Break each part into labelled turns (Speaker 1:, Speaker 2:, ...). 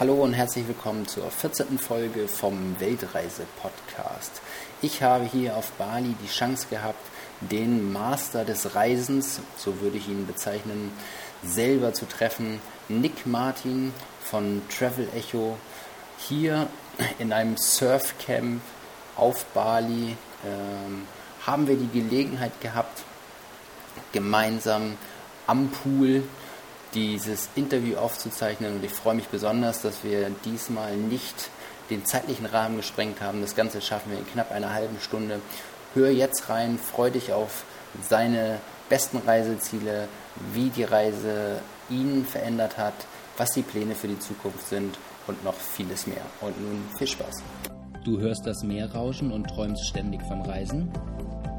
Speaker 1: Hallo und herzlich willkommen zur 14. Folge vom Weltreise-Podcast. Ich habe hier auf Bali die Chance gehabt, den Master des Reisens, so würde ich ihn bezeichnen, selber zu treffen. Nick Martin von Travel Echo hier in einem Surfcamp auf Bali ähm, haben wir die Gelegenheit gehabt, gemeinsam am Pool dieses Interview aufzuzeichnen und ich freue mich besonders, dass wir diesmal nicht den zeitlichen Rahmen gesprengt haben. Das Ganze schaffen wir in knapp einer halben Stunde. Hör jetzt rein, freu dich auf seine besten Reiseziele, wie die Reise ihn verändert hat, was die Pläne für die Zukunft sind und noch vieles mehr. Und nun viel Spaß.
Speaker 2: Du hörst das Meer rauschen und träumst ständig vom Reisen?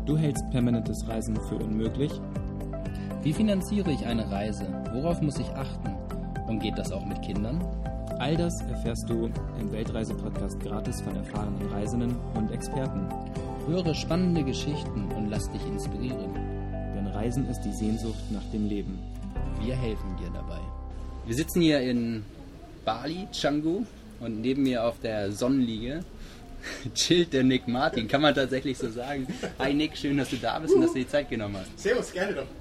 Speaker 2: Du hältst permanentes Reisen für unmöglich? Wie finanziere ich eine Reise? Worauf muss ich achten? Und geht das auch mit Kindern? All das erfährst du im Weltreise-Podcast gratis von erfahrenen Reisenden und Experten. Höre spannende Geschichten und lass dich inspirieren. Denn Reisen ist die Sehnsucht nach dem Leben. Wir helfen dir dabei.
Speaker 1: Wir sitzen hier in Bali, Canggu, und neben mir auf der Sonnenliege chillt der Nick Martin, kann man tatsächlich so sagen. Hi Nick, schön, dass du da bist und dass du die Zeit genommen hast.
Speaker 3: Servus, gerne doch.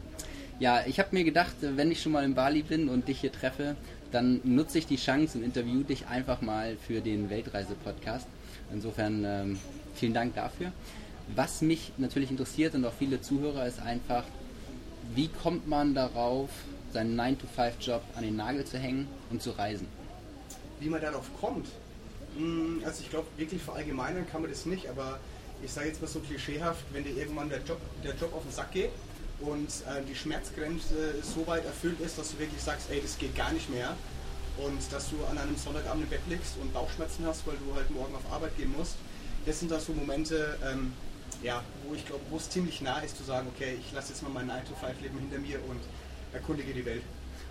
Speaker 1: Ja, ich habe mir gedacht, wenn ich schon mal in Bali bin und dich hier treffe, dann nutze ich die Chance und interview dich einfach mal für den Weltreise-Podcast. Insofern ähm, vielen Dank dafür. Was mich natürlich interessiert und auch viele Zuhörer ist einfach, wie kommt man darauf, seinen 9-to-5-Job an den Nagel zu hängen und zu reisen?
Speaker 3: Wie man darauf kommt? Hm, also ich glaube, wirklich verallgemeinern kann man das nicht, aber ich sage jetzt mal so klischeehaft, wenn dir irgendwann der Job, der Job auf den Sack geht und äh, die Schmerzgrenze so weit erfüllt ist, dass du wirklich sagst, ey, das geht gar nicht mehr und dass du an einem Sonntagabend im Bett liegst und Bauchschmerzen hast, weil du halt morgen auf Arbeit gehen musst. Das sind da so Momente, ähm, ja, wo ich glaube, wo es ziemlich nah ist zu sagen, okay, ich lasse jetzt mal mein 9-to-5-Leben hinter mir und erkundige die Welt.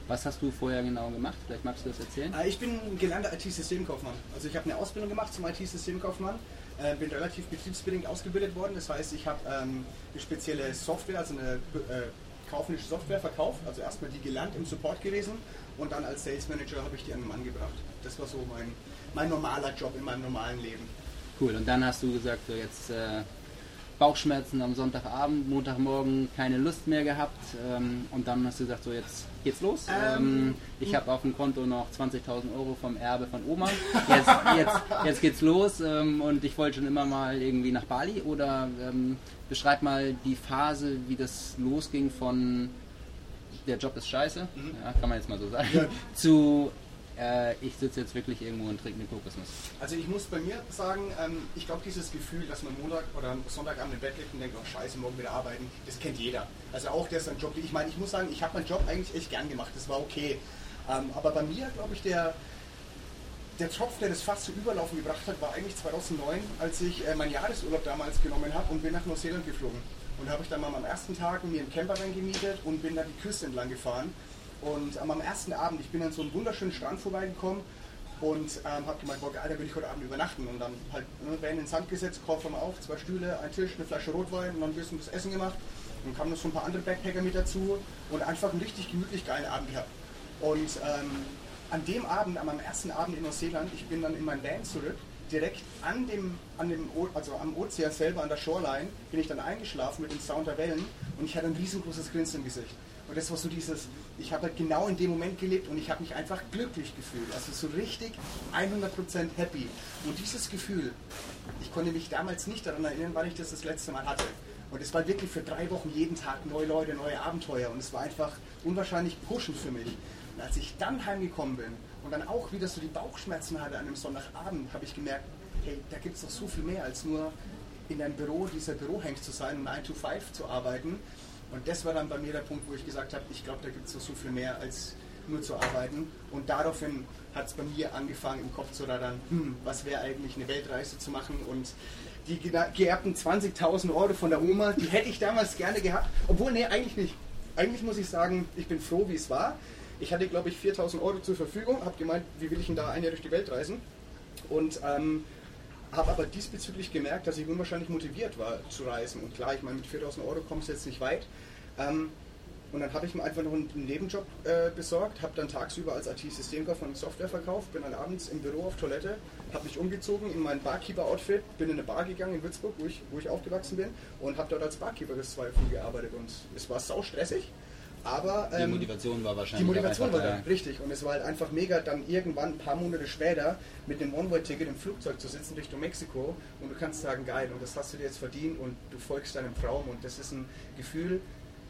Speaker 1: Was hast du vorher genau gemacht? Vielleicht magst du das erzählen?
Speaker 3: Äh, ich bin gelernter IT-Systemkaufmann. Also ich habe eine Ausbildung gemacht zum IT-Systemkaufmann, äh, bin relativ betriebsbedingt ausgebildet worden. Das heißt, ich habe ähm, eine spezielle Software, also eine äh, kaufmännische Software verkauft. Also erstmal die gelernt im Support gewesen und dann als Sales Manager habe ich die an den Mann gebracht. Das war so mein, mein normaler Job in meinem normalen Leben.
Speaker 1: Cool, und dann hast du gesagt, so jetzt äh, Bauchschmerzen am Sonntagabend, Montagmorgen keine Lust mehr gehabt ähm, und dann hast du gesagt, so jetzt geht's los. Ähm, ähm ich habe auf dem Konto noch 20.000 Euro vom Erbe von Oma. Jetzt, jetzt, jetzt geht's los ähm, und ich wollte schon immer mal irgendwie nach Bali oder ähm, beschreib mal die Phase, wie das losging von der Job ist scheiße, mhm. ja, kann man jetzt mal so sagen, ja. zu äh, ich sitze jetzt wirklich irgendwo und trinke eine Kokosnuss.
Speaker 3: Also ich muss bei mir sagen, ähm, ich glaube dieses Gefühl, dass man Montag oder Sonntagabend im Bett liegt und denkt, oh scheiße, morgen wieder arbeiten, das kennt jeder. Also auch der seinen Job, ich meine, ich muss sagen, ich habe meinen Job eigentlich echt gern gemacht, das war okay. Ähm, aber bei mir, glaube ich, der, der Tropf, der das fast zu Überlaufen gebracht hat, war eigentlich 2009, als ich äh, meinen Jahresurlaub damals genommen habe und bin nach Neuseeland geflogen. Und habe ich dann mal am ersten Tag mir einen Camper gemietet und bin da die Küste entlang gefahren und ähm, am ersten Abend, ich bin an so einem wunderschönen Strand vorbeigekommen und ähm, habe gemeint, boah geil, da will ich heute Abend übernachten. Und dann halt ne, Van in den Sand gesetzt, Koffer mal auf, zwei Stühle, ein Tisch, eine Flasche Rotwein und dann ein bisschen das Essen gemacht. Dann kamen noch so ein paar andere Backpacker mit dazu und einfach einen richtig gemütlich geilen Abend gehabt. Und ähm, an dem Abend, an meinem ersten Abend in Neuseeland, ich bin dann in mein Van zurück, direkt an dem, an dem, also am Ozean selber, an der Shoreline, bin ich dann eingeschlafen mit dem Sound der Wellen und ich hatte ein riesengroßes Grinsen im Gesicht. Und das war so dieses, ich habe halt genau in dem Moment gelebt und ich habe mich einfach glücklich gefühlt. Also so richtig 100% happy. Und dieses Gefühl, ich konnte mich damals nicht daran erinnern, wann ich das das letzte Mal hatte. Und es war wirklich für drei Wochen jeden Tag neue Leute, neue Abenteuer. Und es war einfach unwahrscheinlich pushend für mich. Und als ich dann heimgekommen bin und dann auch wieder so die Bauchschmerzen hatte an einem Sonntagabend, habe ich gemerkt, hey, da gibt es doch so viel mehr als nur in einem Büro, dieser Bürohengst zu sein, 9 to 5 zu arbeiten, und das war dann bei mir der Punkt, wo ich gesagt habe, ich glaube, da gibt es so viel mehr als nur zu arbeiten. Und daraufhin hat es bei mir angefangen, im Kopf zu rattern, hm, was wäre eigentlich eine Weltreise zu machen und die geerbten 20.000 Euro von der Oma, die hätte ich damals gerne gehabt. Obwohl, nee, eigentlich nicht. Eigentlich muss ich sagen, ich bin froh, wie es war. Ich hatte, glaube ich, 4.000 Euro zur Verfügung, habe gemeint, wie will ich denn da ein Jahr durch die Welt reisen? Und ähm, habe aber diesbezüglich gemerkt, dass ich unwahrscheinlich motiviert war zu reisen. Und klar, ich meine, mit 4000 Euro kommst du jetzt nicht weit. Ähm, Und dann habe ich mir einfach noch einen Nebenjob äh, besorgt, habe dann tagsüber als IT-Systemkaufmann Software verkauft, bin dann abends im Büro auf Toilette, habe mich umgezogen in mein Barkeeper-Outfit, bin in eine Bar gegangen in Würzburg, wo ich, wo ich aufgewachsen bin und habe dort als Barkeeper bis zwei Uhr gearbeitet. Und es war sau stressig, aber...
Speaker 1: Ähm, die Motivation war wahrscheinlich...
Speaker 3: Die Motivation war da, richtig. Und es war halt einfach mega, dann irgendwann ein paar Monate später mit einem One-Way-Ticket im Flugzeug zu sitzen Richtung Mexiko und du kannst sagen, geil, und das hast du dir jetzt verdient und du folgst deinem Traum und das ist ein Gefühl,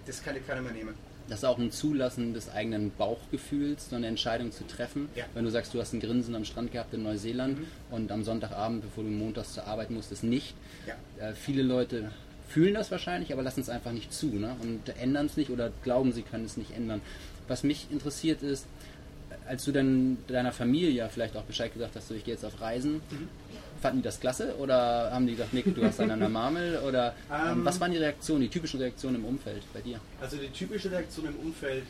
Speaker 3: das kann dir keiner mehr nehmen.
Speaker 1: Das ist auch ein Zulassen des eigenen Bauchgefühls, so eine Entscheidung zu treffen. Ja. Wenn du sagst, du hast ein Grinsen am Strand gehabt in Neuseeland mhm. und am Sonntagabend, bevor du montags zur Arbeit musstest, nicht. Ja. Äh, viele Leute fühlen das wahrscheinlich, aber lassen es einfach nicht zu ne? und ändern es nicht oder glauben, sie können es nicht ändern. Was mich interessiert ist, als du dann deiner Familie vielleicht auch Bescheid gesagt hast, so ich gehe jetzt auf Reisen, mhm. fanden die das klasse oder haben die gesagt, Nick, du hast einen Marmel oder ähm, was waren die Reaktionen, die typischen Reaktionen im Umfeld bei dir?
Speaker 3: Also die typische Reaktion im Umfeld,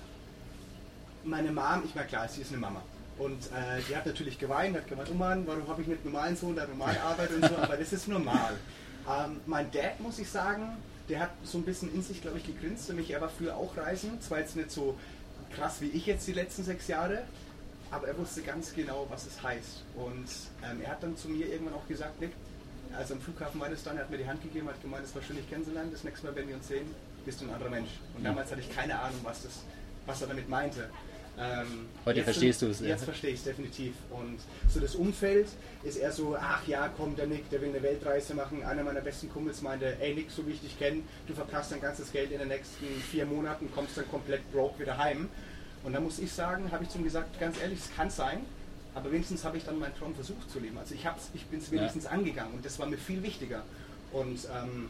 Speaker 3: meine Mom, ich meine klar, sie ist eine Mama. Und äh, die hat natürlich geweint, hat gemeint, oh Mann, warum habe ich mit normalen Sohn da normal Arbeit und so, aber das ist normal. Ähm, mein Dad, muss ich sagen, der hat so ein bisschen in sich, glaube ich, gegrinst. Mich, er war früher auch reisen, zwar jetzt nicht so krass wie ich jetzt die letzten sechs Jahre, aber er wusste ganz genau, was es heißt. Und ähm, er hat dann zu mir irgendwann auch gesagt, Nick, also am Flughafen war das dann, er hat mir die Hand gegeben, hat gemeint, es war schön, dich kennenzulernen, das nächste Mal, wenn wir uns sehen, bist du ein anderer Mensch. Und damals hatte ich keine Ahnung, was, das, was er damit meinte.
Speaker 1: Ähm, Heute verstehst du es.
Speaker 3: Jetzt ja. verstehe ich es definitiv. Und so das Umfeld ist eher so, ach ja, komm, der Nick, der will eine Weltreise machen. Einer meiner besten Kumpels meinte, ey Nick, so wie ich dich kenne, du verpasst dein ganzes Geld in den nächsten vier Monaten, kommst dann komplett broke wieder heim. Und da muss ich sagen, habe ich zu ihm gesagt, ganz ehrlich, es kann sein, aber wenigstens habe ich dann meinen Traum versucht zu leben. Also ich, ich bin es wenigstens ja. angegangen und das war mir viel wichtiger. Und ähm,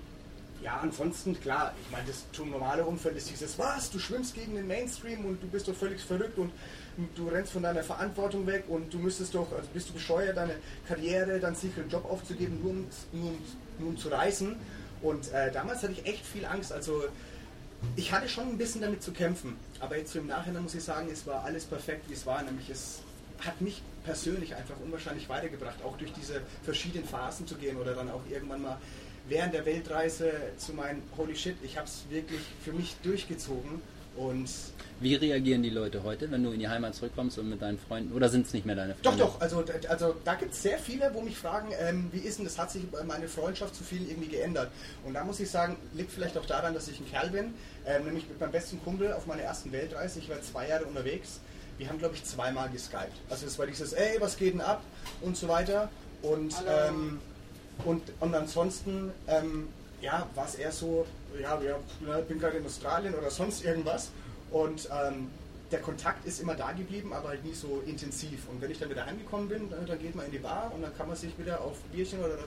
Speaker 3: ja, ansonsten, klar, ich meine, das normale Umfeld ist dieses, was, du schwimmst gegen den Mainstream und du bist doch völlig verrückt und du rennst von deiner Verantwortung weg und du müsstest doch, also bist du bescheuert, deine Karriere, deinen sicheren Job aufzugeben, nur um, nur nur um zu reisen. Und äh, damals hatte ich echt viel Angst, also ich hatte schon ein bisschen damit zu kämpfen, aber jetzt so im Nachhinein muss ich sagen, es war alles perfekt, wie es war, nämlich es hat mich persönlich einfach unwahrscheinlich weitergebracht, auch durch diese verschiedenen Phasen zu gehen oder dann auch irgendwann mal während der Weltreise zu meinen Holy Shit, ich habe es wirklich für mich durchgezogen und
Speaker 1: wie reagieren die Leute heute, wenn du in die Heimat zurückkommst und mit deinen Freunden, oder sind es nicht mehr deine Freunde?
Speaker 3: Doch, doch, also, also da gibt es sehr viele, wo mich fragen, ähm, wie ist denn das, hat sich meine Freundschaft zu vielen irgendwie geändert? Und da muss ich sagen, liegt vielleicht auch daran, dass ich ein Kerl bin, ähm, nämlich mit meinem besten Kumpel auf meiner ersten Weltreise, ich war zwei Jahre unterwegs, wir haben glaube ich zweimal geskypt. Also es war dieses, ey, was geht denn ab und so weiter und... Ähm, und, und ansonsten, ähm, ja, war es eher so, ja, ich bin gerade in Australien oder sonst irgendwas. Und ähm, der Kontakt ist immer da geblieben, aber halt nie so intensiv. Und wenn ich dann wieder angekommen bin, dann, dann, geht man in die Bar und dann kann man sich wieder auf Bierchen oder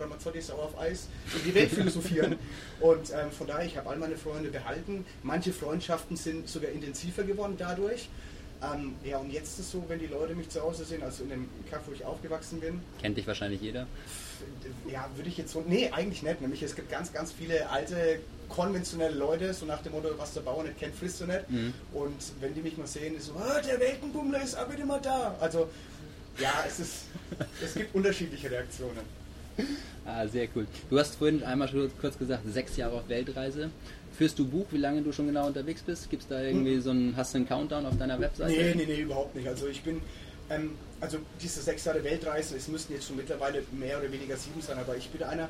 Speaker 3: Ramazzotti sauer auf Eis in die Welt philosophieren. und ähm, von daher, ich habe all meine Freunde behalten. Manche Freundschaften sind sogar intensiver geworden dadurch. Ähm, ja, und jetzt ist es so, wenn die Leute mich zu Hause sehen, also in dem Kaff, wo ich aufgewachsen bin.
Speaker 1: Kennt dich wahrscheinlich jeder?
Speaker 3: Ja, würde ich jetzt so. Nee, eigentlich nicht. Nämlich es gibt ganz, ganz viele alte, konventionelle Leute, so nach dem Motto, was der Bauer nicht kennt, frisst du nicht. Mhm. Und wenn die mich mal sehen, ist so, oh, der Weltenbummler ist aber immer da. Also, ja, es ist. es gibt unterschiedliche Reaktionen.
Speaker 1: Ah, sehr cool. Du hast vorhin einmal schon kurz gesagt, sechs Jahre auf Weltreise. Führst du Buch, wie lange du schon genau unterwegs bist? Gibt es da irgendwie hm. so einen, hast du einen Countdown auf deiner Webseite?
Speaker 3: Nee, nee, nee, überhaupt nicht. Also ich bin, ähm, also diese sechs Jahre Weltreise, es müssten jetzt schon mittlerweile mehr oder weniger sieben sein, aber ich bin einer,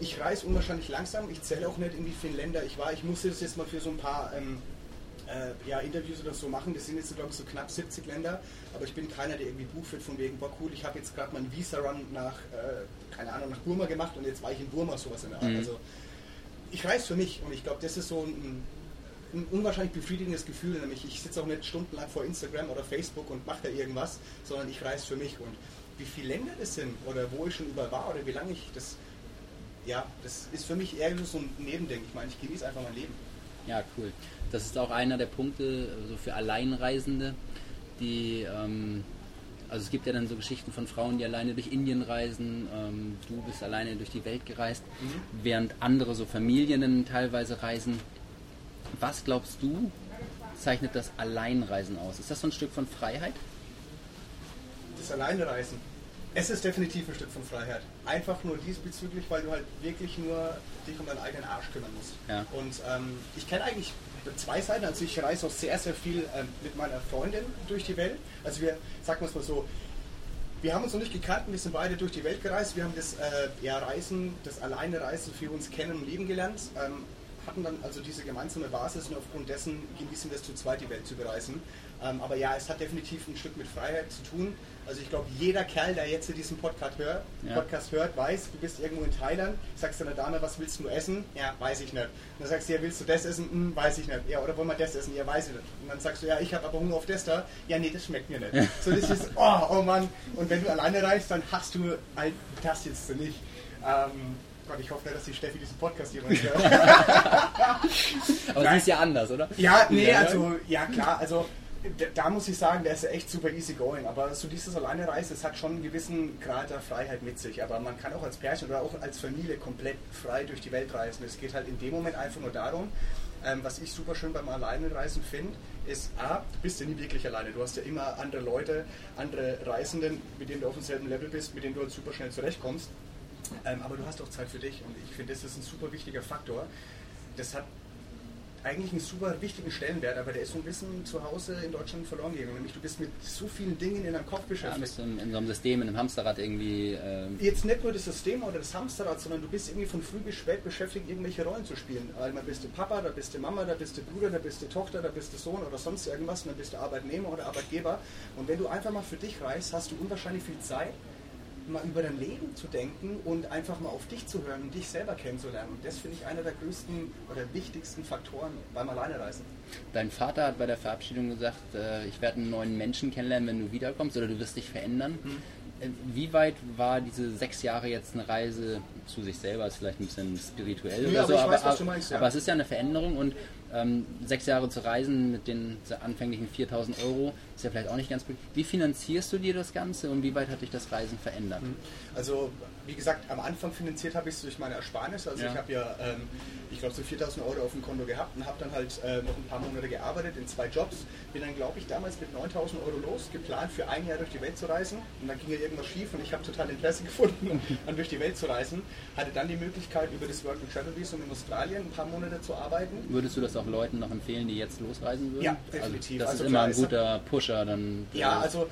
Speaker 3: ich reise unwahrscheinlich langsam, ich zähle auch nicht in wie viele Länder ich war. Ich musste das jetzt mal für so ein paar ähm, äh, ja, Interviews oder so machen. Das sind jetzt, glaube ich, so knapp 70 Länder. Aber ich bin keiner, der irgendwie Buch führt von wegen, boah cool, ich habe jetzt gerade meinen Visa-Run nach, äh, keine Ahnung, nach Burma gemacht und jetzt war ich in Burma, sowas in der Art. Mhm. Also ich reise für mich und ich glaube, das ist so ein, ein unwahrscheinlich befriedigendes Gefühl, nämlich ich sitze auch nicht stundenlang vor Instagram oder Facebook und mache da irgendwas, sondern ich reise für mich und wie viele Länder das sind oder wo ich schon überall war oder wie lange ich das, ja, das ist für mich eher so ein Nebending. Ich meine, ich genieße einfach mein Leben.
Speaker 1: Ja, cool. Das ist auch einer der Punkte also für Alleinreisende, die ähm, also es gibt ja dann so Geschichten von Frauen, die alleine durch Indien reisen. Ähm, du bist alleine durch die Welt gereist, mhm. während andere so Familien teilweise reisen. Was glaubst du, zeichnet das Alleinreisen aus? Ist das so ein Stück von Freiheit?
Speaker 3: Das Alleinreisen. Es ist definitiv ein Stück von Freiheit. Einfach nur diesbezüglich, weil du halt wirklich nur dich um deinen eigenen Arsch kümmern musst. Ja. Und ähm, ich kenne eigentlich zwei Seiten. Also ich reise auch sehr, sehr viel ähm, mit meiner Freundin durch die Welt. Also wir, sagen wir es mal so, wir haben uns noch nicht gekannt, wir sind beide durch die Welt gereist. Wir haben das äh, ja, Reisen, das alleine Reisen für uns kennen und lieben gelernt. Ähm, hatten dann also diese gemeinsame Basis und aufgrund dessen genießen wir es zu zweit, die Welt zu bereisen. Ähm, aber ja, es hat definitiv ein Stück mit Freiheit zu tun. Also ich glaube, jeder Kerl, der jetzt diesen Podcast hört, ja. Podcast hört, weiß, du bist irgendwo in Thailand, sagst deiner Dame, was willst du essen? Ja, weiß ich nicht. Und dann sagst du, ja, willst du das essen? Hm, weiß ich nicht. Ja, oder wollen wir das essen? Ja, weiß ich nicht. Und dann sagst du, ja, ich habe aber Hunger auf das da. Ja, nee, das schmeckt mir nicht. So, das ist, oh, oh Mann. Und wenn du alleine reist, dann hast du halt, das jetzt nicht. Ähm, Gott, ich hoffe dass die Steffi diesen Podcast jemand hört.
Speaker 1: aber Nein. sie ist ja anders, oder?
Speaker 3: Ja, nee, also, ja klar, also da muss ich sagen, der ist echt super easy going. Aber so dieses alleine Reisen, das hat schon einen gewissen Grad der Freiheit mit sich. Aber man kann auch als Pärchen oder auch als Familie komplett frei durch die Welt reisen. Es geht halt in dem Moment einfach nur darum, ähm, was ich super schön beim Alleinreisen finde, ist A, du bist ja nie wirklich alleine. Du hast ja immer andere Leute, andere Reisenden, mit denen du auf demselben Level bist, mit denen du halt super schnell zurechtkommst. Ähm, aber du hast auch Zeit für dich und ich finde, das ist ein super wichtiger Faktor. Das hat eigentlich einen super wichtigen Stellenwert, aber der ist so ein bisschen zu Hause in Deutschland verloren gegangen. Nämlich du bist mit so vielen Dingen in deinem Kopf beschäftigt.
Speaker 1: Ja, in, in, so einem System, in einem Hamsterrad irgendwie.
Speaker 3: Ähm Jetzt nicht nur das System oder das Hamsterrad, sondern du bist irgendwie von früh bis spät beschäftigt, irgendwelche Rollen zu spielen. Einmal bist du Papa, da bist du Mama, da bist du Bruder, da bist du Tochter, da bist du Sohn oder sonst irgendwas, und dann bist du Arbeitnehmer oder Arbeitgeber. Und wenn du einfach mal für dich reist, hast du unwahrscheinlich viel Zeit mal über dein Leben zu denken und einfach mal auf dich zu hören und dich selber kennenzulernen. Und das finde ich einer der größten oder wichtigsten Faktoren beim Alleinereisen.
Speaker 1: Dein Vater hat bei der Verabschiedung gesagt, äh, ich werde einen neuen Menschen kennenlernen, wenn du wiederkommst oder du wirst dich verändern. Mhm. Wie weit war diese sechs Jahre jetzt eine Reise zu sich selber? Ist vielleicht ein bisschen spirituell ja, oder so, aber, weiß, meinst, ja. aber, es ist ja eine Veränderung und ähm, sechs Jahre zu reisen mit den anfänglichen 4000 Euro ist ja vielleicht auch nicht ganz gut. Wie finanzierst du dir das Ganze und wie weit hat dich das Reisen verändert? Mhm.
Speaker 3: Also, wie gesagt, am Anfang finanziert habe ich es durch meine Ersparnisse. Also, ja. ich habe ja, ähm, ich glaube, so 4000 Euro auf dem Konto gehabt und habe dann halt äh, noch ein paar Monate gearbeitet in zwei Jobs. Bin dann, glaube ich, damals mit 9000 Euro los, geplant für ein Jahr durch die Welt zu reisen. Und dann ging ja irgendwas schief und ich habe total Interesse gefunden, dann durch die Welt zu reisen. Hatte dann die Möglichkeit, über das Work and Travel Visum in Australien ein paar Monate zu arbeiten.
Speaker 1: Würdest du das auch Leuten noch empfehlen, die jetzt losreisen würden?
Speaker 3: Ja, definitiv.
Speaker 1: Also das also ist immer ein guter Pusher. Dann,
Speaker 3: ja, also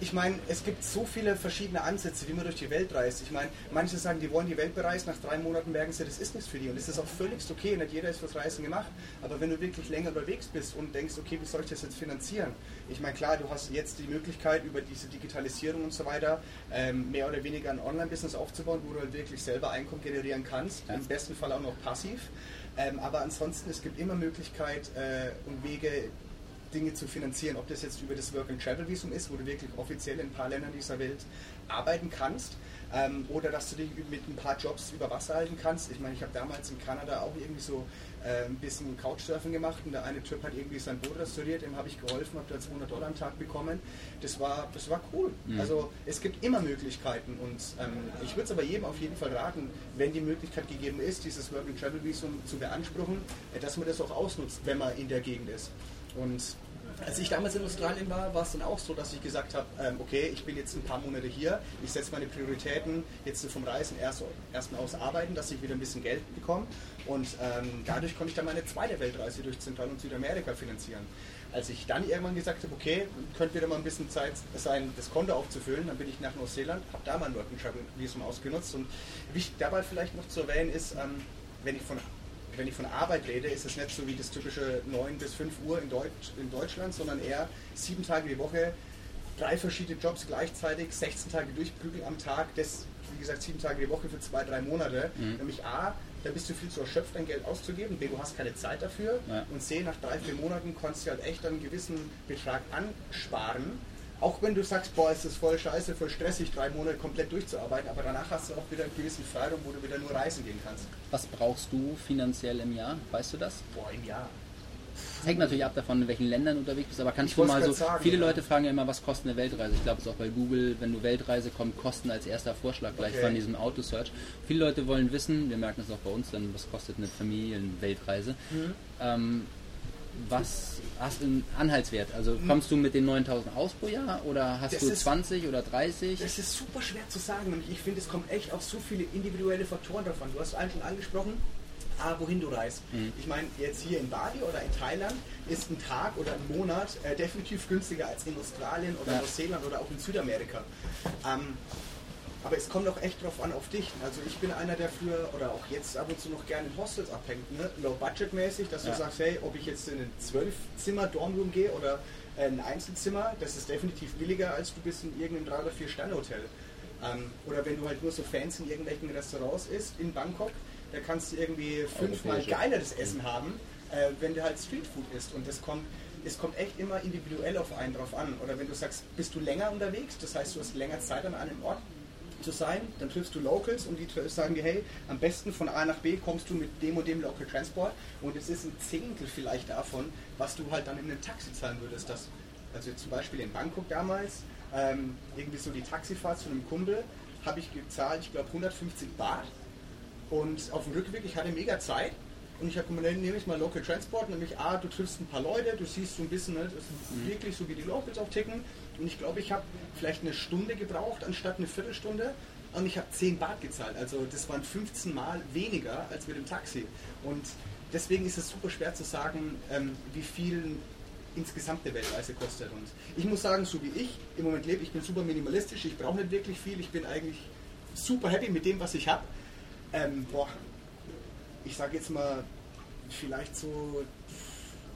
Speaker 3: ich meine, es gibt so viele verschiedene Ansätze, wie man durch die Welt reist. Ich meine, manche sagen, die wollen die Welt bereisen, nach drei Monaten merken sie, das ist nichts für die. Und das ist auch völlig okay, nicht jeder ist fürs Reisen gemacht. Aber wenn du wirklich länger unterwegs bist und denkst, okay, wie soll ich das jetzt finanzieren? Ich meine, klar, du hast jetzt die Möglichkeit, über diese Digitalisierung und so weiter, ähm, mehr oder weniger ein Online-Business aufzubauen, wo du halt wirklich selber Einkommen generieren kannst. Im besten Fall auch noch passiv. Ähm, aber ansonsten, es gibt immer Möglichkeit äh, und Wege, Dinge zu finanzieren, ob das jetzt über das Work and Travel Visum ist, wo du wirklich offiziell in ein paar Ländern dieser Welt arbeiten kannst, ähm, oder dass du dich mit ein paar Jobs über Wasser halten kannst. Ich meine, ich habe damals in Kanada auch irgendwie so äh, ein bisschen Couchsurfing gemacht und der eine Typ hat irgendwie sein Boot restauriert, dem habe ich geholfen, habe da 200 Dollar am Tag bekommen. Das war, das war cool. Mhm. Also es gibt immer Möglichkeiten und ähm, ich würde es aber jedem auf jeden Fall raten, wenn die Möglichkeit gegeben ist, dieses Work and Travel Visum zu beanspruchen, äh, dass man das auch ausnutzt, wenn man in der Gegend ist. Und als ich damals in Australien war, war es dann auch so, dass ich gesagt habe, ähm, okay, ich bin jetzt ein paar Monate hier, ich setze meine Prioritäten jetzt vom Reisen erst, erstmal aus arbeiten, dass ich wieder ein bisschen Geld bekomme und ähm, dadurch konnte ich dann meine zweite Weltreise durch Zentral- und Südamerika finanzieren. Als ich dann irgendwann gesagt habe, okay, könnte wieder mal ein bisschen Zeit sein, das Konto aufzufüllen, dann bin ich nach Neuseeland, habe da mein Working Travel Visum ausgenutzt und wichtig dabei vielleicht noch zu erwähnen ist, ähm, wenn ich von wenn ich von Arbeit rede, ist es nicht so wie das typische 9 bis 5 Uhr in, Deutsch, in Deutschland, sondern eher sieben Tage die Woche, drei verschiedene Jobs gleichzeitig, 16 Tage durchprügeln am Tag, das, wie gesagt, sieben Tage die Woche für zwei, drei Monate. Mhm. Nämlich A, da bist du viel zu erschöpft, dein Geld auszugeben. B, du hast keine Zeit dafür. Ja. Und C, nach drei, vier Monaten kannst du halt echt einen gewissen Betrag ansparen auch wenn du sagst, boah, ist das voll scheiße, voll stressig, drei Monate komplett durchzuarbeiten, aber danach hast du auch wieder einen gewissen Freiraum, wo du wieder nur reisen gehen kannst.
Speaker 1: Was brauchst du finanziell im Jahr? Weißt du das?
Speaker 3: Boah, im Jahr.
Speaker 1: Das hängt natürlich ab davon, in welchen Ländern du unterwegs bist, aber kannst ich du mal so. Sagen, viele ja. Leute fragen ja immer, was kostet eine Weltreise? Ich glaube, es ist auch bei Google, wenn du Weltreise kommt, Kosten als erster Vorschlag gleich okay. von diesem Autosearch. Viele Leute wollen wissen, wir merken es auch bei uns, dann, was kostet eine Familienweltreise. Mhm. Ähm, was hast du einen Anhaltswert? Also hm. kommst du mit den 9000 aus pro Jahr oder hast das du 20 ist, oder 30?
Speaker 3: Das ist super schwer zu sagen und ich finde, es kommt echt auf so viele individuelle Faktoren davon. Du hast einen schon angesprochen, ah, wohin du reist.
Speaker 1: Mhm.
Speaker 3: Ich meine, jetzt hier in Bali oder in Thailand ist ein Tag oder ein Monat äh, definitiv günstiger als in Australien oder
Speaker 1: Ja.
Speaker 3: Neuseeland oder auch in Südamerika. Ähm, aber es kommt auch echt drauf an, auf dich. Also ich bin einer, der früher oder auch jetzt ab und zu noch gerne in Hostels abhängt, ne? low-budget-mäßig, dass
Speaker 1: Ja.
Speaker 3: du sagst, hey, ob ich jetzt in ein Zwölf-Zimmer-Dormroom gehe oder ein Einzelzimmer, das ist definitiv billiger, als du bist in irgendeinem 3- oder 4-Sterne-Hotel. Ähm, oder wenn du halt nur so Fans in irgendwelchen Restaurants isst in Bangkok, da kannst du irgendwie fünfmal geileres Essen haben, äh, wenn du halt Streetfood isst. Und das kommt, es kommt echt immer individuell auf einen drauf an. Oder wenn du sagst, bist du länger unterwegs, das heißt, du hast länger Zeit an einem Ort zu sein, dann triffst du Locals und die sagen dir, hey, am besten von A nach B kommst du mit dem und dem Local Transport und es ist ein Zehntel vielleicht davon, was du halt dann in einem Taxi zahlen würdest. Das, also zum Beispiel in Bangkok damals, ähm, irgendwie so die Taxifahrt zu einem Kumpel, habe ich gezahlt, ich glaube 150 Baht und auf dem Rückweg, ich hatte mega Zeit und ich habe gemeint, nehme ich mal Local Transport, nämlich A, du triffst ein paar Leute, du siehst so ein bisschen, ne, das ist wirklich so wie die Locals auch ticken. Und ich glaube, ich habe vielleicht eine Stunde gebraucht anstatt eine Viertelstunde. Und ich habe 10 Baht gezahlt, also das waren 15 Mal weniger als mit dem Taxi. Und deswegen ist es super schwer zu sagen, ähm, wie viel insgesamt eine Weltreise kostet. Und ich muss sagen, so wie ich im Moment lebe, ich bin super minimalistisch, ich brauche nicht wirklich viel, ich bin eigentlich super happy mit dem, was ich habe. Ähm, boah, ich sage jetzt mal, vielleicht so.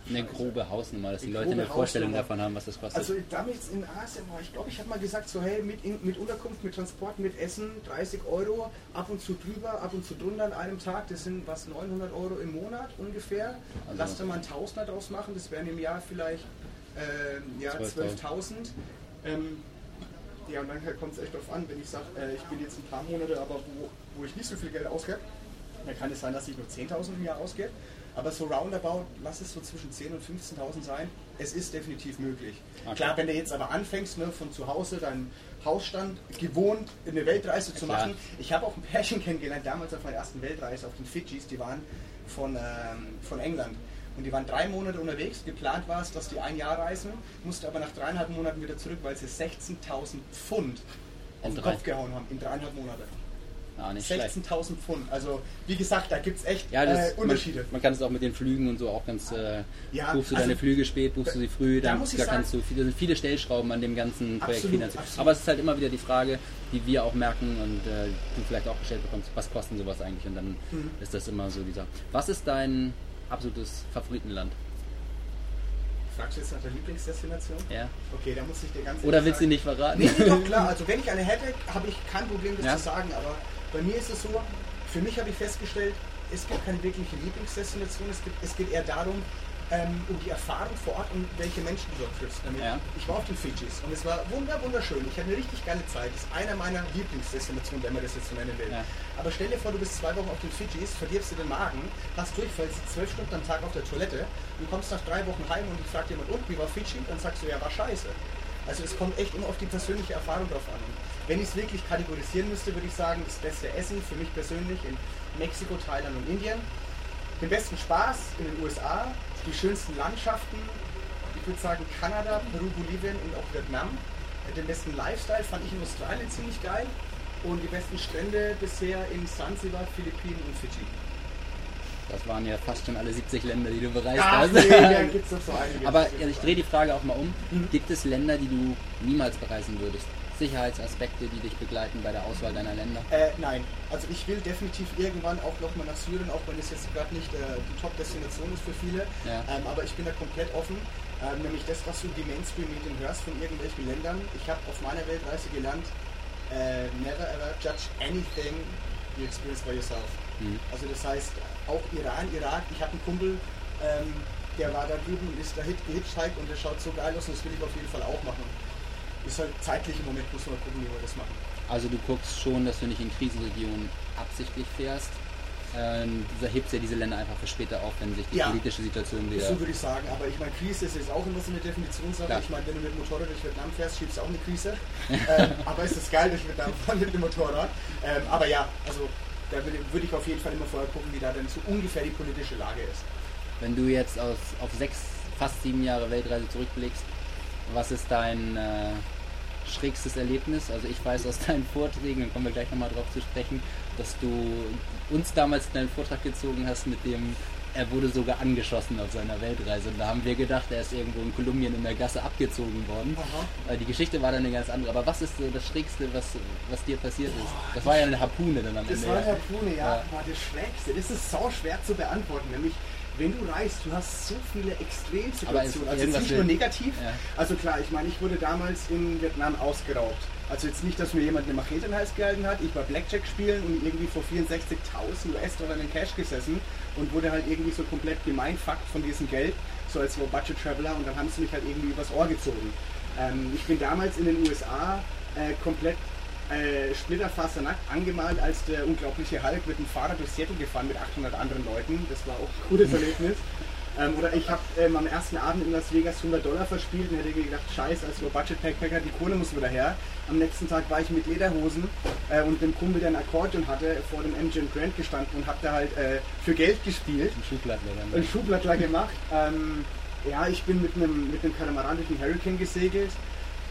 Speaker 1: Eine grobe Hausnummer, dass die Leute eine Vorstellung
Speaker 3: Hausnummer.
Speaker 1: davon haben, was das kostet.
Speaker 3: Also damals in Asien war, ich glaube, ich habe mal gesagt, so hey, mit, in, mit Unterkunft, mit Transport, mit Essen, 30 Euro, ab und zu drüber, ab und zu drunter an einem Tag, das sind was, 900 Euro im Monat ungefähr.
Speaker 1: Also-
Speaker 3: Lass da mal einen Tausender draus machen, das wären im Jahr vielleicht äh, ja,
Speaker 1: 12.000.
Speaker 3: 12.000. Ähm, ja, und dann kommt es echt drauf an, wenn ich sage, äh, ich bin jetzt ein paar Monate, aber wo, wo ich nicht so viel Geld ausgebe, dann kann es sein, dass ich nur 10.000 im Jahr ausgebe. Aber so roundabout, lass es so zwischen 10.000 und 15.000 sein. Es ist definitiv möglich.
Speaker 1: Okay.
Speaker 3: Klar, wenn du jetzt aber anfängst, ne, von zu Hause deinen Hausstand gewohnt, eine Weltreise zu
Speaker 1: Klar.
Speaker 3: machen. Ich habe auch ein Pärchen kennengelernt, damals auf meiner ersten Weltreise auf den Fidschis, die waren von, ähm, von England. Und die waren drei Monate unterwegs. Geplant war es, dass die ein Jahr reisen, musste aber nach dreieinhalb Monaten wieder zurück, weil sie 16.000 Pfund auf den Kopf gehauen haben in dreieinhalb Monate.
Speaker 1: Ah, nicht schlecht.
Speaker 3: 16.000 Pfund. Also, wie gesagt, da gibt es echt
Speaker 1: Ja, das,
Speaker 3: äh, Unterschiede.
Speaker 1: Man, man kann es auch mit den Flügen und so auch ganz. Äh,
Speaker 3: Ja,
Speaker 1: buchst du
Speaker 3: also-
Speaker 1: deine Flüge spät, buchst du sie früh,
Speaker 3: Da
Speaker 1: dann da
Speaker 3: sagen-
Speaker 1: kannst du. Da sind viele Stellschrauben an dem ganzen Projekt
Speaker 3: Absolut,
Speaker 1: finanziert.
Speaker 3: absolut.
Speaker 1: Aber es ist halt immer wieder die Frage, die wir auch merken und äh, du vielleicht auch gestellt bekommst, was kosten sowas eigentlich? Und dann
Speaker 3: Mhm.
Speaker 1: ist das immer so dieser. Was ist dein absolutes Favoritenland?
Speaker 3: Fragst du jetzt nach der Lieblingsdestination?
Speaker 1: Ja?
Speaker 3: Okay, da muss ich dir ganz
Speaker 1: Oder willst du
Speaker 3: sagen-
Speaker 1: nicht verraten?
Speaker 3: Nee, nee, doch klar. Also wenn ich eine hätte, habe ich kein Problem, das
Speaker 1: Ja.
Speaker 3: zu sagen. Aber bei mir ist es so, für mich habe ich festgestellt, es gibt keine wirkliche Lieblingsdestination. Es, gibt, es geht eher darum, ähm, um die Erfahrung vor Ort und welche Menschen du dort triffst.
Speaker 1: Ja.
Speaker 3: Ich war auf den Fidschis und es war wunder, wunderschön. Ich hatte eine richtig geile Zeit. Das ist einer meiner Lieblingsdestinationen, wenn man das jetzt so nennen will.
Speaker 1: Ja.
Speaker 3: Aber stell dir vor, du bist zwei Wochen auf den Fidschis, verdirbst dir den Magen, hast Durchfall, sitzt zwölf Stunden am Tag auf der Toilette, du kommst nach drei Wochen heim und dich fragt jemand, und wie war Fidschi? Dann sagst du, ja, war scheiße. Also es kommt echt immer auf die persönliche Erfahrung drauf an. Wenn ich es wirklich kategorisieren müsste, würde ich sagen, das beste Essen für mich persönlich in Mexiko, Thailand und Indien. Den besten Spaß in den USA, die schönsten Landschaften, ich würde sagen Kanada, Peru, Bolivien und auch Vietnam. Den besten Lifestyle fand ich in Australien ziemlich geil. Und die besten Strände bisher in Zanzibar, Philippinen und Fidschi.
Speaker 1: Das waren ja fast schon alle 70 Länder, die du bereist
Speaker 3: Ach
Speaker 1: hast.
Speaker 3: nee, da gibt es noch so einige.
Speaker 1: Aber ja, ich drehe die Frage auch mal um.
Speaker 3: Mhm.
Speaker 1: Gibt es Länder, die du niemals bereisen würdest? Sicherheitsaspekte, die dich begleiten bei der Auswahl deiner Länder?
Speaker 3: Äh, nein, also ich will definitiv irgendwann auch nochmal nach Syrien, auch wenn es jetzt gerade nicht äh, die Top-Destination ist für viele.
Speaker 1: Ja.
Speaker 3: Ähm, aber ich bin da komplett offen. Ähm, nämlich das, was du in die Mainstream-Medien hörst von irgendwelchen Ländern. Ich habe auf meiner Weltreise gelernt, äh, never ever judge anything you experience by yourself.
Speaker 1: Mhm.
Speaker 3: Also das heißt, auch Iran, Irak, ich habe einen Kumpel, ähm, der war da drüben und ist da hit, gehitchhiked und der schaut so geil aus und das will ich auf jeden Fall auch machen. Ist halt zeitlich im Moment, muss man gucken, wie wir das machen.
Speaker 1: Also du guckst schon, dass du nicht in Krisenregionen absichtlich fährst. Ähm, du hebst ja diese Länder einfach für später auf, wenn sich die
Speaker 3: Ja.
Speaker 1: politische Situation wieder...
Speaker 3: So würde ich sagen, aber ich meine, Krise ist jetzt auch immer so eine Definitionssache.
Speaker 1: Klar.
Speaker 3: Ich meine, wenn du mit dem Motorrad durch Vietnam fährst, schiebst du auch eine Krise. ähm, aber es ist geil durch Vietnam fahren mit dem Motorrad. Ähm, aber ja, also da würde, würde ich auf jeden Fall immer vorher gucken, wie da denn so ungefähr die politische Lage ist.
Speaker 1: Wenn du jetzt aus, auf sechs, fast sieben Jahre Weltreise zurückblickst, was ist dein äh, schrägstes Erlebnis? Also ich weiß aus deinen Vorträgen, dann kommen wir gleich nochmal drauf zu sprechen, dass du uns damals in deinen Vortrag gezogen hast mit dem er wurde sogar angeschossen auf seiner Weltreise. Und da haben wir gedacht, er ist irgendwo in Kolumbien in der Gasse abgezogen worden. Aha. Die Geschichte war dann eine ganz andere. Aber was ist das Schrägste, was, was dir passiert ist? Das war ja eine Harpune dann am
Speaker 3: das
Speaker 1: Ende.
Speaker 3: Das war eine Harpune, ja. ja. War das Schrägste. Das ist so schwer zu beantworten. Nämlich, wenn du reist, du hast so viele Extremsituationen. Also jetzt nicht nur negativ. Ja. Also klar, ich meine, ich wurde damals in Vietnam ausgeraubt. Also jetzt nicht, dass mir jemand eine Machete in den Hals gehalten hat. Ich war Blackjack spielen und irgendwie vor 64.000 US-Dollar in Cash gesessen und wurde halt irgendwie so komplett gemeinfuckt von diesem Geld, so als Budget Traveler und dann haben sie mich halt irgendwie übers Ohr gezogen. Ähm, ich bin damals in den USA äh, komplett äh, splitterfasernackt angemalt als der unglaubliche Hulk mit dem Fahrrad durch Seattle gefahren mit 800 anderen Leuten. Das war auch ein gutes Erlebnis. Ähm, oder ich habe ähm, am ersten Abend in Las Vegas 100 Dollar verspielt und hätte gedacht, scheiße, als Budget Backpacker, die Kohle muss wieder her. Am nächsten Tag war ich mit Lederhosen äh, und dem Kumpel, der ein Akkordeon hatte, vor dem MGM Grand gestanden und habe da halt äh, für Geld gespielt.
Speaker 1: Ein Schublattler
Speaker 3: dann. Ein Schublattler gemacht. Ähm, ja, ich bin mit einem mit einem Katamaran durch den Hurricane gesegelt.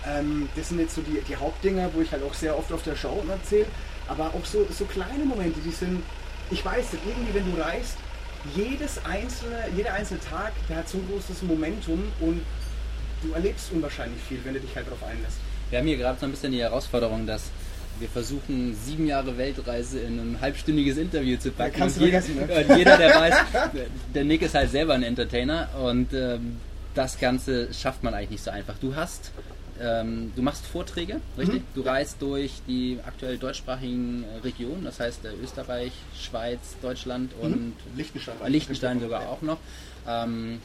Speaker 3: Ähm, das sind jetzt so die, die Hauptdinger, wo ich halt auch sehr oft auf der Show erzähle. Aber auch so, so kleine Momente, die sind, ich weiß nicht, irgendwie, wenn du reist, jedes einzelne, jeder einzelne Tag, der hat so ein großes Momentum und du erlebst unwahrscheinlich viel, wenn du dich halt darauf einlässt.
Speaker 1: Wir haben hier gerade so ein bisschen die Herausforderung, dass wir versuchen, sieben Jahre Weltreise in ein halbstündiges Interview zu packen.
Speaker 3: Ja, kannst du vergessen,
Speaker 1: ne? Und jeder, der weiß, der Nick ist halt selber ein Entertainer und ähm, das Ganze schafft man eigentlich nicht so einfach. Du hast ähm, du machst Vorträge, richtig? Mhm. Du reist durch die aktuell deutschsprachigen Regionen, das heißt äh, Österreich, Schweiz, Deutschland mhm. und
Speaker 3: Liechtenstein,
Speaker 1: Liechtenstein sogar auch noch. Ähm,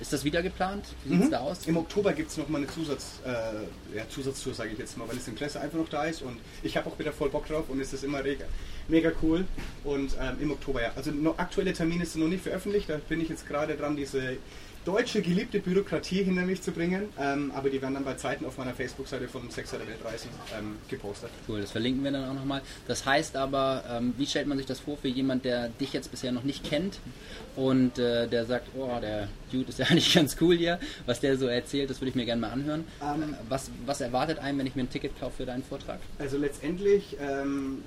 Speaker 1: ist das wieder geplant? Wie sieht es mhm. da aus?
Speaker 3: Im Oktober gibt es nochmal eine Zusatz, äh, ja, Zusatztour, sage ich jetzt mal, weil das Interesse einfach noch da ist und ich habe auch wieder voll Bock drauf und es ist immer mega, mega cool. Und ähm, im Oktober, ja. Also aktuelle Termine sind noch nicht veröffentlicht, da bin ich jetzt gerade dran, diese deutsche geliebte Bürokratie hinter mich zu bringen. Ähm, aber die werden dann bei Zeiten auf meiner Facebook-Seite von Sechser der Weltreisen ähm, gepostet.
Speaker 1: Cool, das verlinken wir dann auch nochmal. Das heißt aber, ähm, wie stellt man sich das vor für jemand, der dich jetzt bisher noch nicht kennt und äh, der sagt, oh, der Dude ist ja eigentlich ganz cool hier, was der so erzählt, das würde ich mir gerne mal anhören. Ähm, was, was erwartet einen, wenn ich mir ein Ticket kaufe für deinen Vortrag?
Speaker 3: Also letztendlich ähm,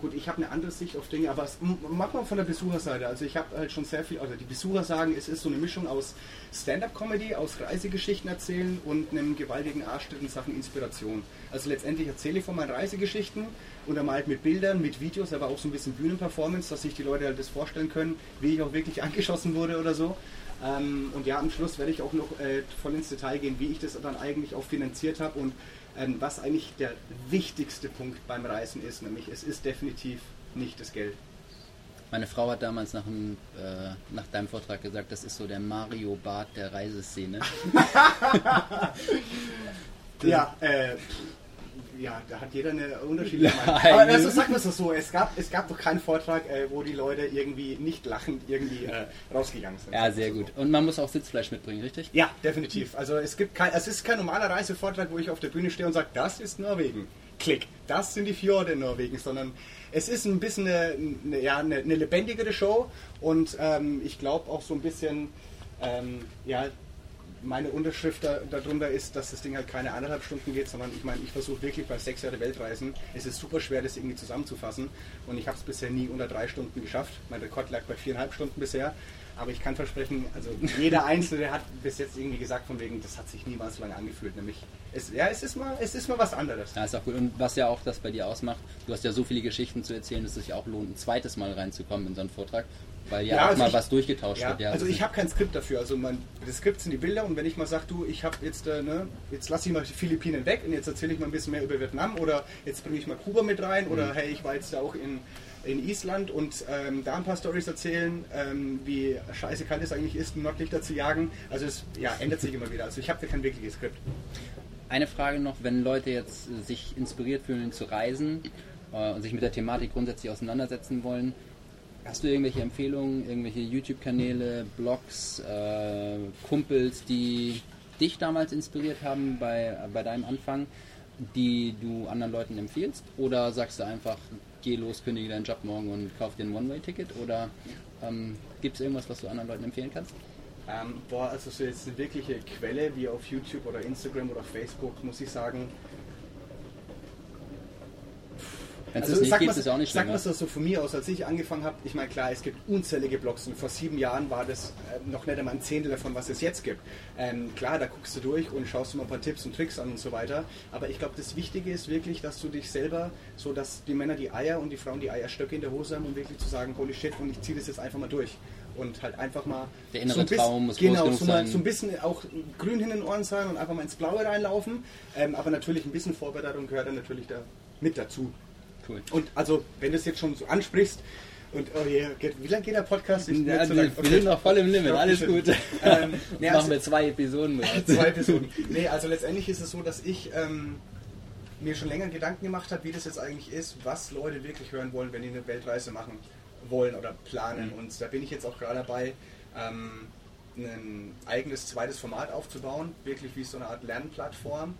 Speaker 3: gut, ich habe eine andere Sicht auf Dinge, aber es, mach mal von der Besucherseite. Also ich habe halt schon sehr viel, also die Besucher sagen, es ist so eine Mischung aus Stand-up-Comedy, aus Reisegeschichten erzählen und einem gewaltigen Arschtritt in Sachen Inspiration. Also letztendlich erzähle ich von meinen Reisegeschichten halt mit Bildern, mit Videos, aber auch so ein bisschen Bühnenperformance, dass sich die Leute halt das vorstellen können, wie ich auch wirklich angeschossen wurde oder so. Ähm, und ja, am Schluss werde ich auch noch äh, voll ins Detail gehen, wie ich das dann eigentlich auch finanziert habe und ähm, was eigentlich der wichtigste Punkt beim Reisen ist, nämlich es ist definitiv nicht das Geld.
Speaker 1: Meine Frau hat damals nach, einem, äh, nach deinem Vortrag gesagt, das ist so der Mario Bart der Reiseszene.
Speaker 3: ja, äh, ja, da hat jeder eine unterschiedliche Meinung. Aber also sagen wir es so, es gab, es gab doch keinen Vortrag, äh, wo die Leute irgendwie nicht lachend irgendwie äh, rausgegangen sind.
Speaker 1: Ja, sehr gut. Und man muss auch Sitzfleisch mitbringen, richtig?
Speaker 3: Ja, definitiv. Also es gibt kein, es ist kein normaler Reisevortrag, wo ich auf der Bühne stehe und sage, das ist Norwegen. Klick, das sind die Fjorde in Norwegen, sondern es ist ein bisschen eine, eine ja, eine, eine lebendigere Show und ähm, ich glaube auch so ein bisschen, ähm, ja, meine Unterschrift da, darunter ist, dass das Ding halt keine anderthalb Stunden geht, sondern ich meine, ich versuche wirklich bei sechs Jahre Weltreisen, es ist super schwer, das irgendwie zusammenzufassen und ich habe es bisher nie unter drei Stunden geschafft. Mein Rekord lag bei viereinhalb Stunden bisher, aber ich kann versprechen, also jeder Einzelne hat bis jetzt irgendwie gesagt von wegen, das hat sich niemals so lange angefühlt, nämlich es, ja, es ist mal, es ist mal was anderes.
Speaker 1: Ja, ist auch gut. Und was ja auch das bei dir ausmacht, du hast ja so viele Geschichten zu erzählen, dass es sich auch lohnt, ein zweites Mal reinzukommen in so einen Vortrag weil ja, ja auch also mal ich, was durchgetauscht
Speaker 3: ja,
Speaker 1: wird. Ja,
Speaker 3: also ich habe kein Skript dafür. Also mein, das Skript sind die Bilder und wenn ich mal sage, du, ich habe jetzt, äh, ne, jetzt lasse ich mal die Philippinen weg und jetzt erzähle ich mal ein bisschen mehr über Vietnam oder jetzt bringe ich mal Kuba mit rein mhm. oder hey, ich war jetzt ja auch in, in Island und ähm, da ein paar Stories erzählen, ähm, wie scheiße kalt es eigentlich ist, Nordlichter zu jagen. Also es ja, ändert sich immer wieder. Also ich habe kein wirkliches Skript.
Speaker 1: Eine Frage noch, wenn Leute jetzt sich inspiriert fühlen zu reisen äh, und sich mit der Thematik grundsätzlich auseinandersetzen wollen, Hast du irgendwelche Empfehlungen, irgendwelche YouTube-Kanäle, Blogs, äh, Kumpels, die dich damals inspiriert haben bei, bei deinem Anfang, die du anderen Leuten empfiehlst? Oder sagst du einfach, geh los, kündige deinen Job morgen und kauf dir ein One-Way-Ticket? Oder ähm, gibt es irgendwas, was du anderen Leuten empfehlen kannst?
Speaker 3: Ähm, boah, also so jetzt eine wirkliche Quelle wie auf YouTube oder Instagram oder Facebook, muss ich sagen,
Speaker 1: Wenn es
Speaker 3: Also
Speaker 1: nicht
Speaker 3: sag
Speaker 1: gibt,
Speaker 3: mal,
Speaker 1: ist es auch nicht
Speaker 3: sag mal so, so von mir aus, als ich angefangen habe, ich meine klar, es gibt unzählige Blogs und vor sieben Jahren war das äh, noch nicht einmal ein Zehntel davon, was es jetzt gibt. Ähm, klar, da guckst du durch und schaust dir mal ein paar Tipps und Tricks an und so weiter, aber ich glaube, das Wichtige ist wirklich, dass du dich selber, so dass die Männer die Eier und die Frauen die Eierstöcke in der Hose haben, um wirklich zu sagen, holy shit, und ich ziehe das jetzt einfach mal durch. Und halt einfach mal
Speaker 1: Der innere
Speaker 3: so ein bisschen,
Speaker 1: Traum muss
Speaker 3: genau, so, mal, so ein bisschen auch grün in den Ohren sein und einfach mal ins Blaue reinlaufen. Ähm, aber natürlich ein bisschen Vorbereitung gehört dann natürlich da mit dazu.
Speaker 1: Cool.
Speaker 3: Und also, wenn du es jetzt schon so ansprichst, und oh geht, wie lange geht der Podcast? Ich- nicht so
Speaker 1: wir, wir sind noch voll im Limit, alles gut.
Speaker 3: Ähm, nee,
Speaker 1: Machen
Speaker 3: also-
Speaker 1: wir zwei Episoden mit.
Speaker 3: Zwei Episoden. Nee, also letztendlich ist es so, dass ich ähm, mir schon länger Gedanken gemacht habe, wie das jetzt eigentlich ist, was Leute wirklich hören wollen, wenn die eine Weltreise machen wollen oder planen.
Speaker 1: Mhm.
Speaker 3: Und da bin ich jetzt auch gerade dabei, ähm, ein eigenes zweites Format aufzubauen, wirklich wie so eine Art Lernplattform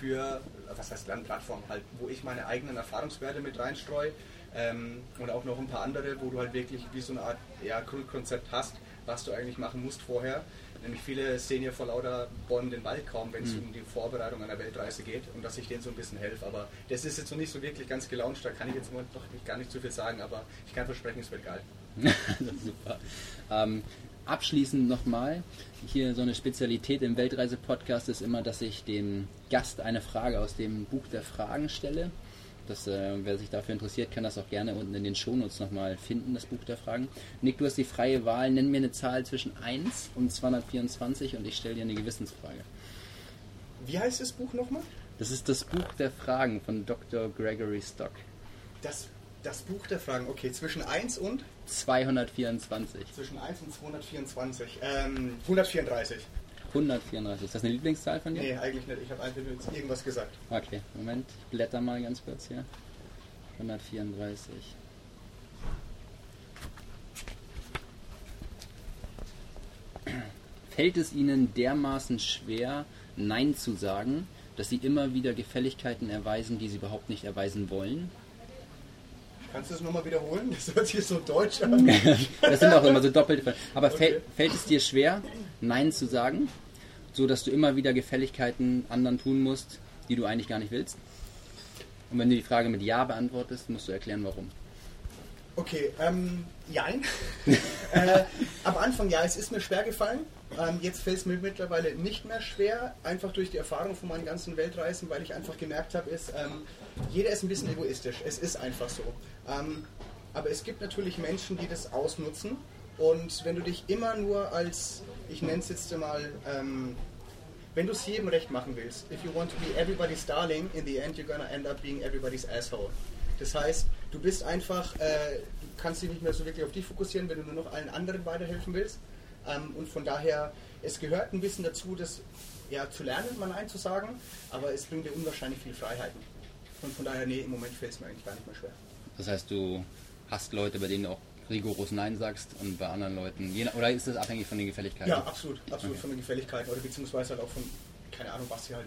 Speaker 3: für, was heißt Lernplattform, halt, wo ich meine eigenen Erfahrungswerte mit reinstreue ähm, und auch noch ein paar andere, wo du halt wirklich wie so eine Art ja, Grundkonzept hast, was du eigentlich machen musst vorher. Nämlich viele sehen ja vor lauter Bäumen den Wald kaum, wenn es
Speaker 1: Mhm.
Speaker 3: um die Vorbereitung einer Weltreise geht und dass ich denen so ein bisschen helfe. Aber das ist jetzt noch nicht so wirklich ganz gelauncht, da kann ich jetzt noch gar nicht zu viel sagen, aber ich kann versprechen, es wird geil.
Speaker 1: Super. Ähm, abschließend nochmal, hier so eine Spezialität im Weltreise-Podcast ist immer, dass ich dem Gast eine Frage aus dem Buch der Fragen stelle. Das, äh, wer sich dafür interessiert, kann das auch gerne unten in den Shownotes nochmal finden, das Buch der Fragen. Nick, du hast die freie Wahl. Nenn mir eine Zahl zwischen 1 und 224 und ich stelle dir eine Gewissensfrage.
Speaker 3: Wie heißt das Buch nochmal?
Speaker 1: Das ist das Buch der Fragen von Dr. Gregory Stock.
Speaker 3: Das, das Buch der Fragen, okay, zwischen 1 und?
Speaker 1: 224.
Speaker 3: Zwischen 1 und 224. Ähm, 134.
Speaker 1: 134. Ist das eine Lieblingszahl von dir?
Speaker 3: Nee, eigentlich nicht. Ich habe einfach nur irgendwas gesagt.
Speaker 1: Okay, Moment, ich blätter mal ganz kurz hier. 134. Fällt es Ihnen dermaßen schwer, Nein zu sagen, dass Sie immer wieder Gefälligkeiten erweisen, die Sie überhaupt nicht erweisen wollen?
Speaker 3: Kannst du das nochmal wiederholen? Das hört sich so deutsch an.
Speaker 1: Das sind auch immer so doppelte Fragen. Aber
Speaker 3: Okay.
Speaker 1: fällt, fällt es dir schwer, Nein zu sagen, so dass du immer wieder Gefälligkeiten anderen tun musst, die du eigentlich gar nicht willst? Und wenn du die Frage mit Ja beantwortest, musst du erklären, warum.
Speaker 3: Okay, ähm, jein. äh, am Anfang ja, es ist mir schwer gefallen. Ähm, jetzt fällt es mir mittlerweile nicht mehr schwer, einfach durch die Erfahrung von meinen ganzen Weltreisen, weil ich einfach gemerkt habe, ist, ähm, jeder ist ein bisschen egoistisch. Es ist einfach so. Ähm, aber es gibt natürlich Menschen, die das ausnutzen. Und wenn du dich immer nur als, ich nenne es jetzt mal, ähm, wenn du es jedem recht machen willst, if you want to be everybody's darling, in the end you're gonna end up being everybody's asshole. Das heißt, du bist einfach, äh, du kannst dich nicht mehr so wirklich auf dich fokussieren, wenn du nur noch allen anderen weiterhelfen willst. Ähm, und von daher, es gehört ein bisschen dazu, das ja, zu lernen, mal Nein zu sagen, aber es bringt dir unwahrscheinlich viel Freiheiten. Und von daher, nee, im Moment fällt es mir eigentlich gar nicht mehr schwer.
Speaker 1: Das heißt, du hast Leute, bei denen du auch rigoros Nein sagst und bei anderen Leuten, je, oder ist das abhängig von den Gefälligkeiten?
Speaker 3: Ja, absolut, absolut
Speaker 1: Okay.
Speaker 3: von den Gefälligkeiten oder beziehungsweise halt auch von, keine Ahnung, was sie halt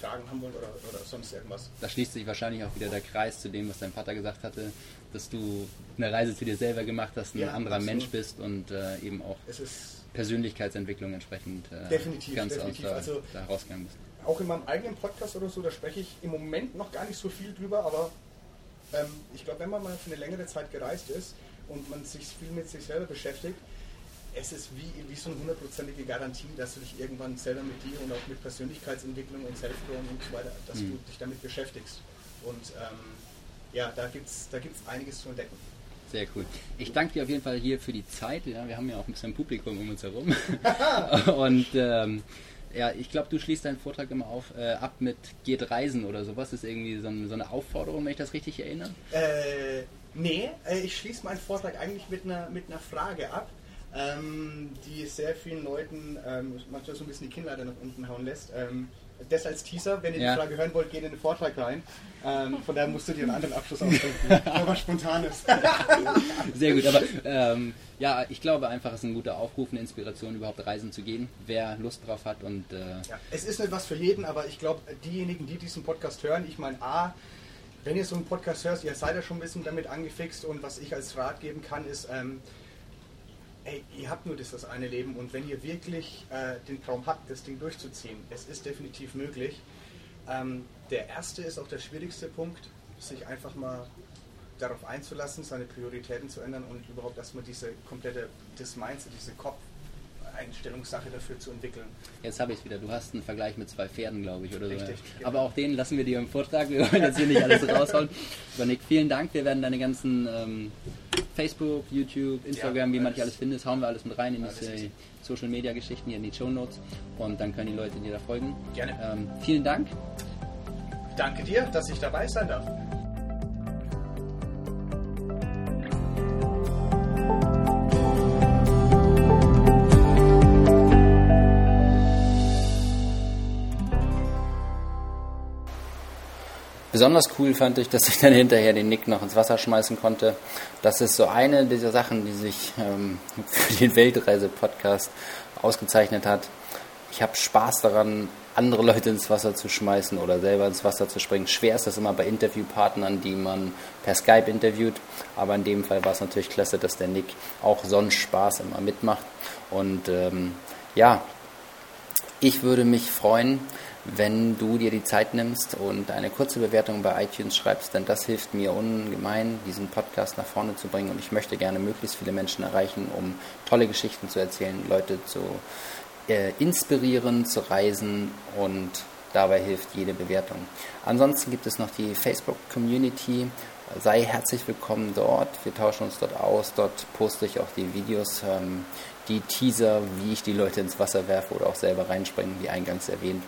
Speaker 3: Fragen haben wollen oder, oder sonst irgendwas.
Speaker 1: Da schließt sich wahrscheinlich auch wieder der Kreis zu dem, was dein Vater gesagt hatte, dass du eine Reise zu dir selber gemacht hast, ein
Speaker 3: Ja,
Speaker 1: anderer
Speaker 3: absolut.
Speaker 1: Mensch bist und äh, eben auch Persönlichkeitsentwicklung entsprechend äh,
Speaker 3: Definitiv,
Speaker 1: ganz
Speaker 3: definitiv.
Speaker 1: aus da,
Speaker 3: Also-
Speaker 1: da rausgegangen bist.
Speaker 3: auch in meinem eigenen Podcast oder so, da spreche ich im Moment noch gar nicht so viel drüber, aber ähm, ich glaube, wenn man mal für eine längere Zeit gereist ist und man sich viel mit sich selber beschäftigt, es ist wie, wie so eine hundertprozentige Garantie, dass du dich irgendwann selber mit dir und auch mit Persönlichkeitsentwicklung und Self-Growing und so weiter, dass
Speaker 1: Mhm.
Speaker 3: du dich damit beschäftigst. Und ähm, ja, da gibt es da gibt's einiges zu entdecken.
Speaker 1: Sehr cool. Ich danke dir auf jeden Fall hier für die Zeit. Ja, wir haben ja auch ein bisschen Publikum um uns herum. Und ähm, ja, ich glaube, du schließt deinen Vortrag immer auf, äh, ab mit geht reisen oder sowas. Das ist irgendwie so, ein, so eine Aufforderung, wenn ich das richtig erinnere.
Speaker 3: Äh, nee, äh, ich schließe meinen Vortrag eigentlich mit einer, mit einer Frage ab, ähm, die sehr vielen Leuten ähm, manchmal so ein bisschen die Kinnlade nach unten hauen lässt. Ähm, das als Teaser, wenn ihr
Speaker 1: Ja.
Speaker 3: die Frage hören wollt, geht in den Vortrag rein. Ähm, von daher musst du dir einen anderen Abschluss ausdenken. Aber spontanes.
Speaker 1: Sehr gut, aber ähm, ja, ich glaube einfach, es ist ein guter Aufruf, eine Inspiration, überhaupt reisen zu gehen, wer Lust drauf hat und äh,
Speaker 3: Ja, es ist nicht was für jeden, aber ich glaube, diejenigen, die diesen Podcast hören, ich meine, A, wenn ihr so einen Podcast hört, ihr seid ja schon ein bisschen damit angefixt und was ich als Rat geben kann, ist, ähm, ey, ihr habt nur das, das eine Leben und wenn ihr wirklich äh, den Traum habt, das Ding durchzuziehen, es ist definitiv möglich. Ähm, der erste ist auch der schwierigste Punkt, sich einfach mal darauf einzulassen, seine Prioritäten zu ändern und überhaupt erstmal diese komplette, das Mindset, diese Kopf, Einstellungssache dafür zu entwickeln.
Speaker 1: Jetzt habe ich es wieder. Du hast einen Vergleich mit zwei Pferden, glaube ich, oder
Speaker 3: Richtig,
Speaker 1: so.
Speaker 3: genau.
Speaker 1: Aber auch den lassen wir dir im Vortrag. Wir wollen jetzt hier nicht alles raushauen. Aber Nick, vielen Dank. Wir werden deine ganzen ähm, Facebook, YouTube, Instagram,
Speaker 3: Ja,
Speaker 1: wie man dich alles findet, hauen wir alles mit rein in diese
Speaker 3: richtig.
Speaker 1: Social Media Geschichten hier in die Show Notes. Und dann können die Leute dir da folgen.
Speaker 3: Gerne.
Speaker 1: Ähm, vielen Dank.
Speaker 3: Danke dir, dass ich dabei sein darf.
Speaker 1: Besonders cool fand ich, dass ich dann hinterher den Nick noch ins Wasser schmeißen konnte. Das ist so eine dieser Sachen, die sich ähm, für den Weltreise-Podcast ausgezeichnet hat. Ich habe Spaß daran, andere Leute ins Wasser zu schmeißen oder selber ins Wasser zu springen. Schwer ist das immer bei Interviewpartnern, die man per Skype interviewt. Aber in dem Fall war es natürlich klasse, dass der Nick auch sonst Spaß immer mitmacht. Und ähm, ja, ich würde mich freuen, wenn du dir die Zeit nimmst und eine kurze Bewertung bei iTunes schreibst, denn das hilft mir ungemein, diesen Podcast nach vorne zu bringen. Und ich möchte gerne möglichst viele Menschen erreichen, um tolle Geschichten zu erzählen, Leute zu äh, inspirieren, zu reisen und dabei hilft jede Bewertung. Ansonsten gibt es noch die Facebook-Community. Sei herzlich willkommen dort. Wir tauschen uns dort aus. Dort poste ich auch die Videos, ähm, die Teaser, wie ich die Leute ins Wasser werfe oder auch selber reinspringe, wie eingangs erwähnt.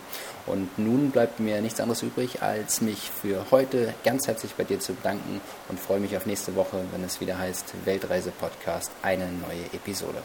Speaker 1: Und nun bleibt mir nichts anderes übrig, als mich für heute ganz herzlich bei dir zu bedanken und freue mich auf nächste Woche, wenn es wieder heißt Weltreise Podcast, eine neue Episode.